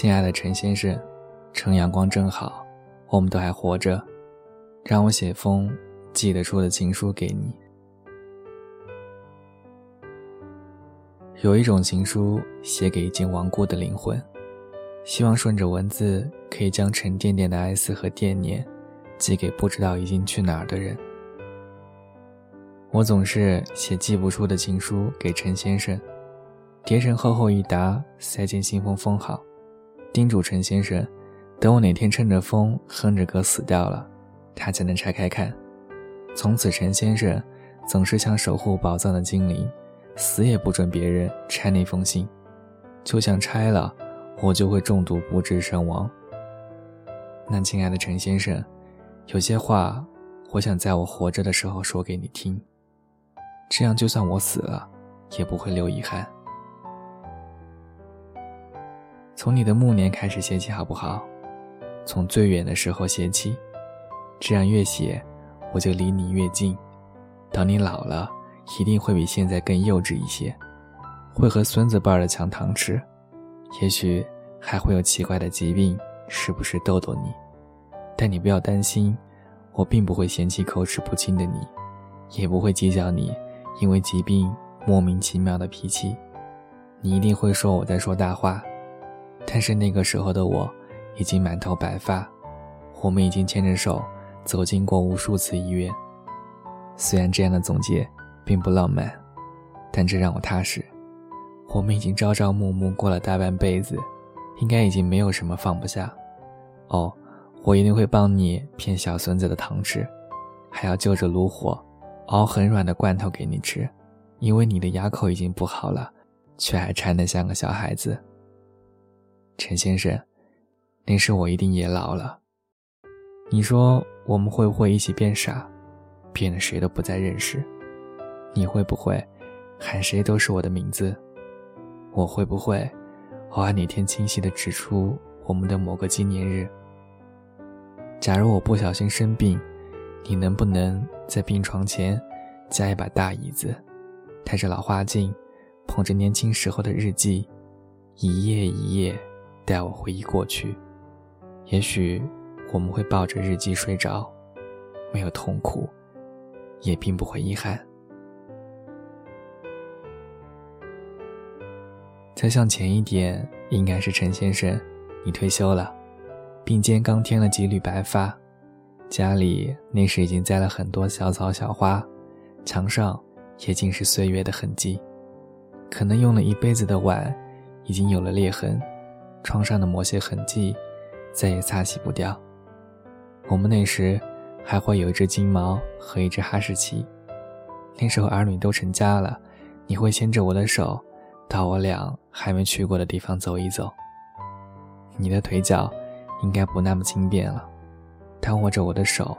亲爱的陈先生，趁阳光正好，我们都还活着，让我写封寄得出的情书给你。有一种情书写给已经亡故的灵魂，希望顺着文字可以将沉甸甸的哀思和惦念，寄给不知道已经去哪儿的人。我总是写寄不出的情书给陈先生，叠成厚厚一沓，塞进信封封好，叮嘱陈先生，等我哪天趁着风哼着歌死掉了，他才能拆开看。从此，陈先生总是像守护宝藏的精灵。死也不准别人拆那封信，就像拆了，我就会中毒不治身亡。那亲爱的陈先生，有些话，我想在我活着的时候说给你听，这样就算我死了，也不会留遗憾。从你的暮年开始写起，好不好？从最远的时候写起，这样越写，我就离你越近。等你老了。一定会比现在更幼稚一些，会和孙子辈的抢糖吃，也许还会有奇怪的疾病，时不时逗逗你。但你不要担心，我并不会嫌弃口齿不清的你，也不会计较你因为疾病莫名其妙的脾气。你一定会说我在说大话，但是那个时候的我已经满头白发，我们已经牵着手走进过无数次医院。虽然这样的总结。并不浪漫，但这让我踏实。我们已经朝朝暮暮过了大半辈子，应该已经没有什么放不下。哦，我一定会帮你骗小孙子的糖吃，还要就着炉火熬很软的罐头给你吃，因为你的牙口已经不好了，却还馋得像个小孩子。陈先生，那时我一定也老了。你说我们会不会一起变傻，变得谁都不再认识？你会不会喊谁都是我的名字？我会不会偶尔哪天清晰地指出我们的某个纪念日？假如我不小心生病，你能不能在病床前加一把大椅子，戴着老花镜，捧着年轻时候的日记，一页一页带我回忆过去？也许我们会抱着日记睡着，没有痛苦，也并不会遗憾。再向前一点，应该是陈先生，你退休了，并肩刚添了几缕白发，家里那时已经栽了很多小草小花，墙上也尽是岁月的痕迹，可能用了一辈子的碗，已经有了裂痕，窗上的某些痕迹，再也擦洗不掉。我们那时还会有一只金毛和一只哈士奇，那时候儿女都成家了，你会牵着我的手。到我俩还没去过的地方走一走。你的腿脚应该不那么轻便了，但握着我的手，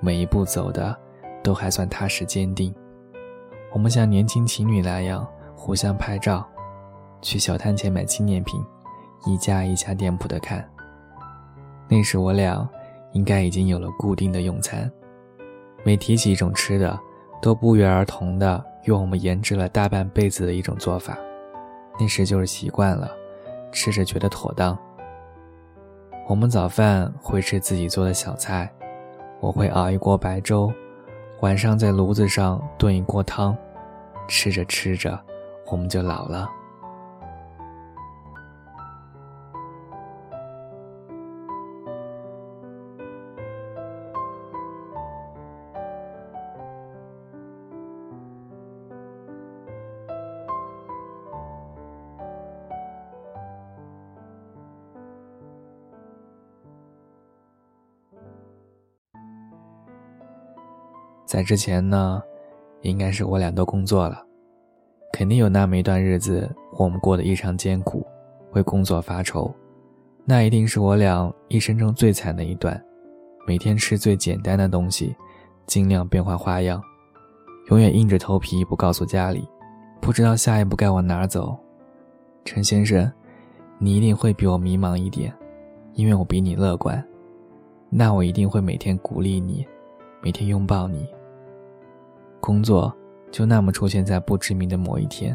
每一步走的都还算踏实坚定。我们像年轻情侣那样互相拍照，去小摊前买纪念品，一家一家店铺的看。那时我俩应该已经有了固定的用餐，每提起一种吃的，都不约而同的用我们研制了大半辈子的一种做法。那时就是习惯了，吃着觉得妥当。我们早饭会吃自己做的小菜，我会熬一锅白粥，晚上在炉子上炖一锅汤，吃着吃着，我们就老了。在之前呢，应该是我俩都工作了，肯定有那么一段日子，我们过得异常艰苦，为工作发愁。那一定是我俩一生中最惨的一段，每天吃最简单的东西，尽量变换花样，永远硬着头皮不告诉家里，不知道下一步该往哪走。陈先生，你一定会比我迷茫一点，因为我比你乐观，那我一定会每天鼓励你。每天拥抱你。工作就那么出现在不知名的某一天，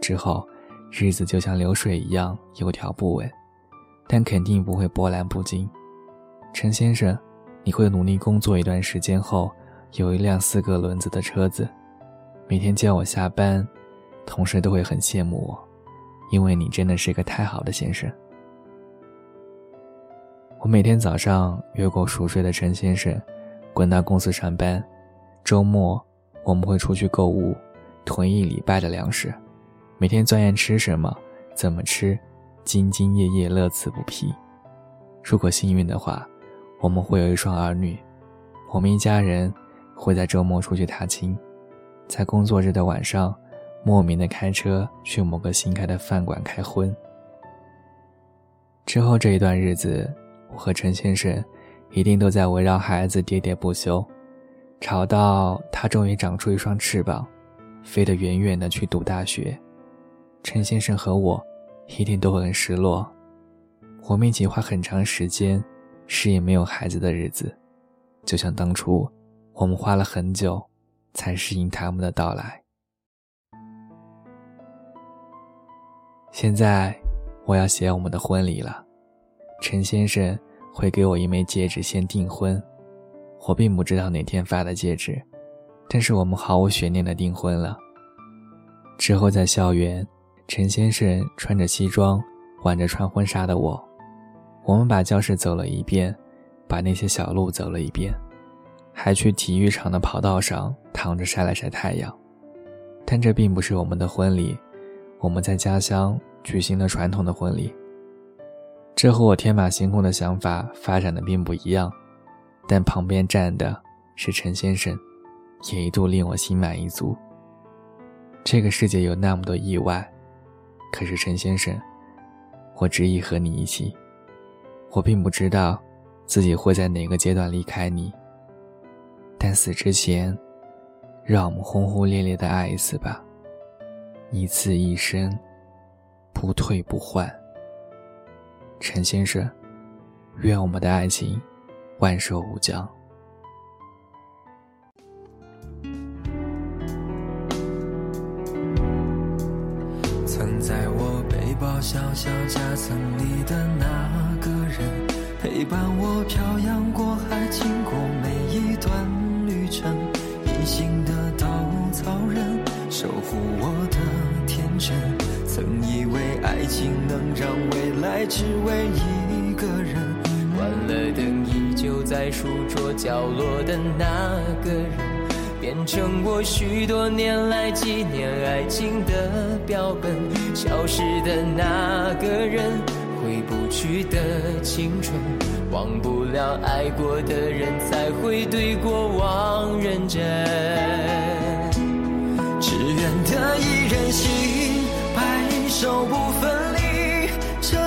之后，日子就像流水一样有条不紊，但肯定不会波澜不惊。陈先生，你会努力工作一段时间后，有一辆四个轮子的车子，每天接我下班，同事都会很羡慕我，因为你真的是个太好的先生。我每天早上越过熟睡的陈先生，滚到公司上班，周末我们会出去购物，囤一礼拜的粮食，每天钻研吃什么，怎么吃，兢兢业业，乐此不疲。如果幸运的话，我们会有一双儿女，我们一家人会在周末出去踏青，在工作日的晚上，莫名的开车去某个新开的饭馆开荤。之后这一段日子。我和陈先生一定都在围绕孩子喋喋不休，吵到他终于长出一双翅膀，飞得远远的去读大学。陈先生和我一定都很失落。我们一起花很长时间适应没有孩子的日子，就像当初我们花了很久才适应他们的到来。现在我要写我们的婚礼了。陈先生会给我一枚戒指，先订婚。我并不知道哪天发的戒指，但是我们毫无悬念的订婚了。之后在校园，陈先生穿着西装，挽着穿婚纱的我，我们把教室走了一遍，把那些小路走了一遍，还去体育场的跑道上躺着晒了晒太阳。但这并不是我们的婚礼，我们在家乡举行了传统的婚礼。这和我天马行空的想法发展的并不一样，但旁边站的是陈先生，也一度令我心满意足。这个世界有那么多意外，可是陈先生，我执意和你一起。我并不知道自己会在哪个阶段离开你，但死之前，让我们轰轰烈烈的爱一次吧，一次一生，不退不换。陈先生，愿我们的爱情万寿无疆。曾在我背包小小夹层里的那个人，陪伴我漂洋过海，经过每一段旅程。隐形的稻草人，守护我的天真。曾以为爱情能让未来只为一个人，关了灯依旧在书桌角落的那个人，变成我许多年来纪念爱情的标本。消失的那个人，回不去的青春，忘不了爱过的人，才会对过往认真。只愿得一人心。白首不分离，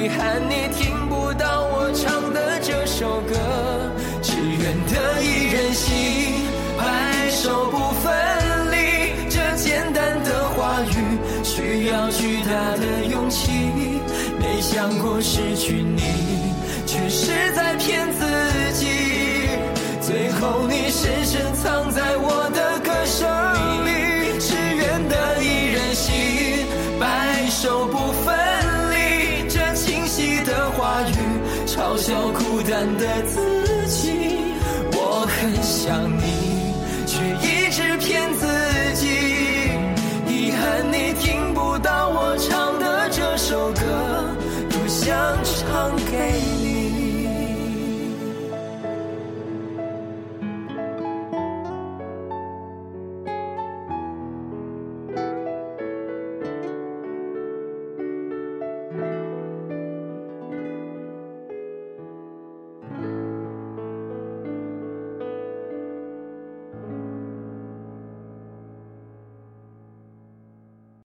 遗憾你听不到我唱的这首歌。只愿得一人心，白首不分离。这简单的话语需要巨大的勇气。没想过失去你，却是在骗自己。最后你深深藏在我的歌的自己。我很想你，却一直骗自己。遗憾你听不到我唱的这首歌，多想唱给你。